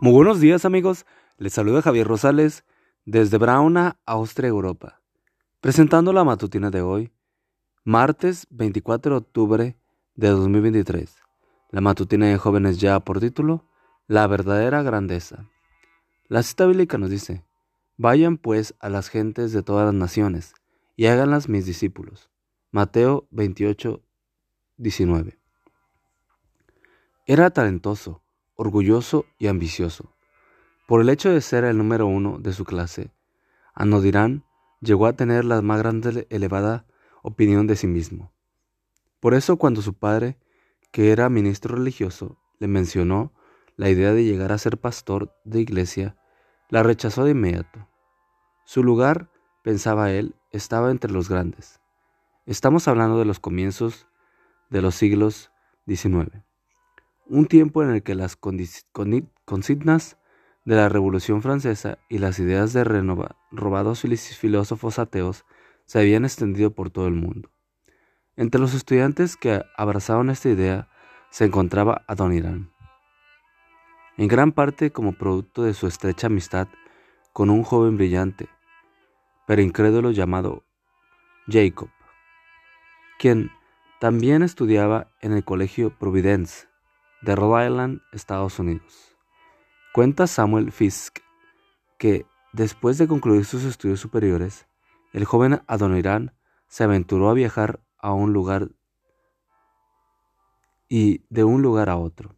Muy buenos días amigos, les saluda Javier Rosales desde Brauna, Austria, Europa, presentando la matutina de hoy, martes 24 de octubre de 2023. La matutina de jóvenes ya por título, La verdadera grandeza. La cita bíblica nos dice, Vayan pues a las gentes de todas las naciones y háganlas mis discípulos. Mateo 28, 19. Era talentoso orgulloso y ambicioso. Por el hecho de ser el número uno de su clase, Anodirán llegó a tener la más grande elevada opinión de sí mismo. Por eso cuando su padre, que era ministro religioso, le mencionó la idea de llegar a ser pastor de iglesia, la rechazó de inmediato. Su lugar, pensaba él, estaba entre los grandes. Estamos hablando de los comienzos de los siglos XIX un tiempo en el que las consignas de la Revolución Francesa y las ideas de robados filósofos ateos se habían extendido por todo el mundo. Entre los estudiantes que abrazaban esta idea se encontraba Adoniran, en gran parte como producto de su estrecha amistad con un joven brillante, pero incrédulo llamado Jacob, quien también estudiaba en el Colegio Providence de Rhode Island, Estados Unidos. Cuenta Samuel Fisk que, después de concluir sus estudios superiores, el joven Adoniran se aventuró a viajar a un lugar y de un lugar a otro.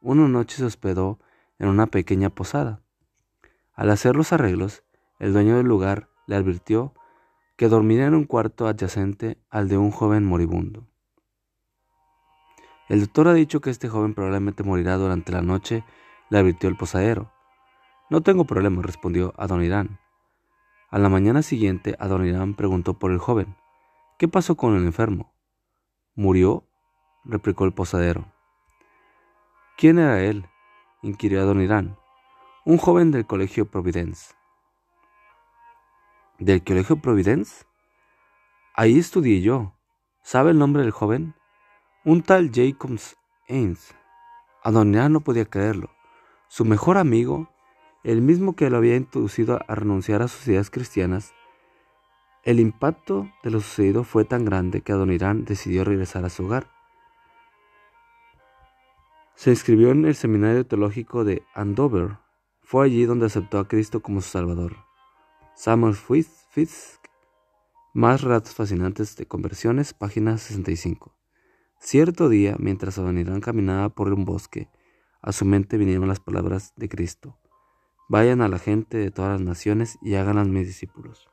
Una noche se hospedó en una pequeña posada. Al hacer los arreglos, el dueño del lugar le advirtió que dormiría en un cuarto adyacente al de un joven moribundo. El doctor ha dicho que este joven probablemente morirá durante la noche, le advirtió el posadero. No tengo problema, respondió Adonirán. A la mañana siguiente, Adonirán preguntó por el joven. ¿Qué pasó con el enfermo? ¿Murió? replicó el posadero. ¿Quién era él? inquirió Adonirán. Un joven del colegio Providence. ¿Del colegio Providence? Ahí estudié yo. ¿Sabe el nombre del joven? Un tal Jacobs Ains. Adoniran no podía creerlo. Su mejor amigo, el mismo que lo había introducido a renunciar a sus ideas cristianas, el impacto de lo sucedido fue tan grande que Adonirán decidió regresar a su hogar. Se inscribió en el seminario teológico de Andover. Fue allí donde aceptó a Cristo como su Salvador. Samuel Fisk, más relatos fascinantes de conversiones, página 65. Cierto día, mientras Adonirán caminaba por un bosque, a su mente vinieron las palabras de Cristo. Vayan a la gente de todas las naciones y hagan a mis discípulos.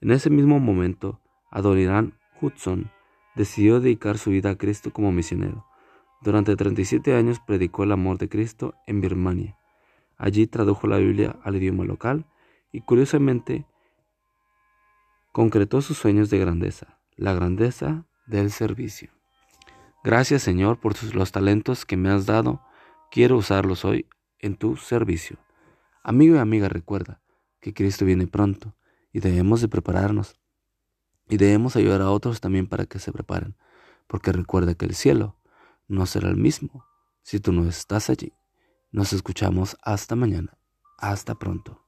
En ese mismo momento, Adonirán Hudson decidió dedicar su vida a Cristo como misionero. Durante 37 años predicó el amor de Cristo en Birmania. Allí tradujo la Biblia al idioma local y curiosamente concretó sus sueños de grandeza, la grandeza del servicio. Gracias Señor por los talentos que me has dado. Quiero usarlos hoy en tu servicio. Amigo y amiga, recuerda que Cristo viene pronto y debemos de prepararnos. Y debemos ayudar a otros también para que se preparen, porque recuerda que el cielo no será el mismo si tú no estás allí. Nos escuchamos hasta mañana. Hasta pronto.